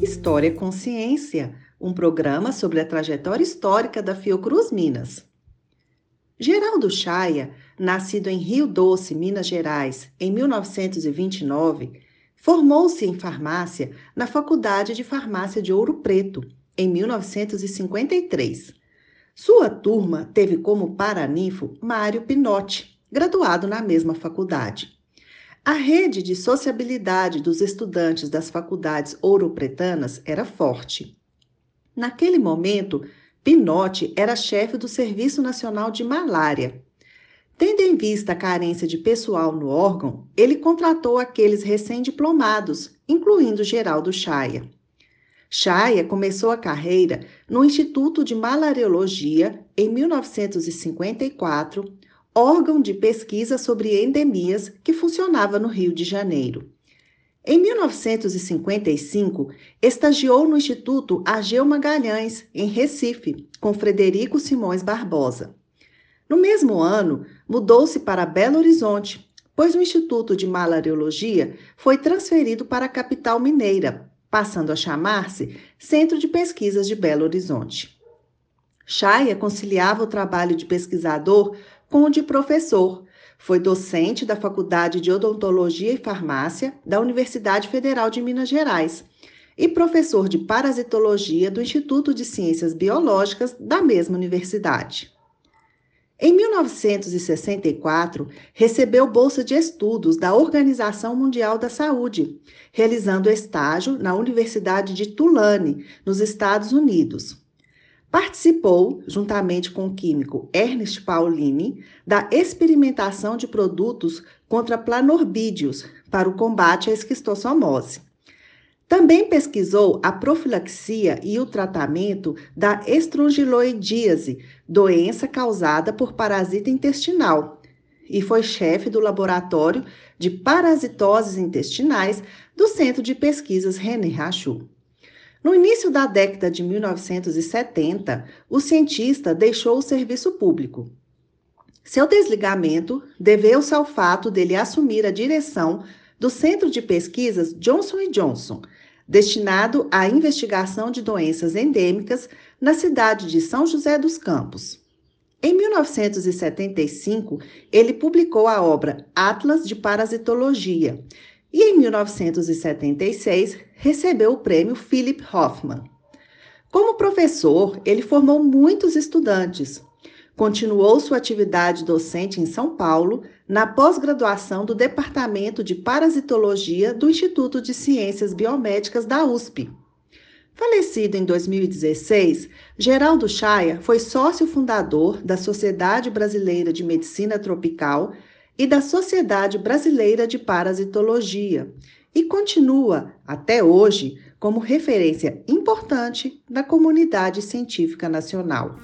História Consciência, um programa sobre a trajetória histórica da Fiocruz Minas. Geraldo Chaia, nascido em Rio Doce, Minas Gerais, em 1929, formou-se em farmácia na Faculdade de Farmácia de Ouro Preto, em 1953. Sua turma teve como paraninfo Mário Pinotti, graduado na mesma faculdade. A rede de sociabilidade dos estudantes das faculdades ouropretanas era forte. Naquele momento, Pinotti era chefe do Serviço Nacional de Malária. Tendo em vista a carência de pessoal no órgão, ele contratou aqueles recém-diplomados, incluindo Geraldo Chaia. Chaia começou a carreira no Instituto de Malariologia em 1954, órgão de pesquisa sobre endemias que funcionava no Rio de Janeiro. Em 1955, estagiou no Instituto Ageu Magalhães, em Recife, com Frederico Simões Barbosa. No mesmo ano, mudou-se para Belo Horizonte, pois o Instituto de Malariologia foi transferido para a capital mineira, passando a chamar-se Centro de Pesquisas de Belo Horizonte. Chaia conciliava o trabalho de pesquisador com o de professor, foi docente da Faculdade de Odontologia e Farmácia da Universidade Federal de Minas Gerais e professor de parasitologia do Instituto de Ciências Biológicas da mesma universidade. Em 1964, recebeu bolsa de estudos da Organização Mundial da Saúde, realizando estágio na Universidade de Tulane, nos Estados Unidos. Participou, juntamente com o químico Ernest Paulini, da experimentação de produtos contra planorbídeos para o combate à esquistossomose. Também pesquisou a profilaxia e o tratamento da estrongiloidíase, doença causada por parasita intestinal, e foi chefe do laboratório de parasitoses intestinais do Centro de Pesquisas René Rachou. No início da década de 1970, o cientista deixou o serviço público. Seu desligamento deveu-se ao fato dele assumir a direção do Centro de Pesquisas Johnson Johnson, destinado à investigação de doenças endêmicas na cidade de São José dos Campos. Em 1975, ele publicou a obra Atlas de Parasitologia, e em 1976 recebeu o prêmio Philip Hoffman. Como professor, ele formou muitos estudantes. Continuou sua atividade docente em São Paulo, na pós-graduação do Departamento de Parasitologia do Instituto de Ciências Biomédicas da USP. Falecido em 2016, Geraldo Chaia foi sócio fundador da Sociedade Brasileira de Medicina Tropical e da Sociedade Brasileira de Parasitologia e continua, até hoje, como referência importante da comunidade científica nacional.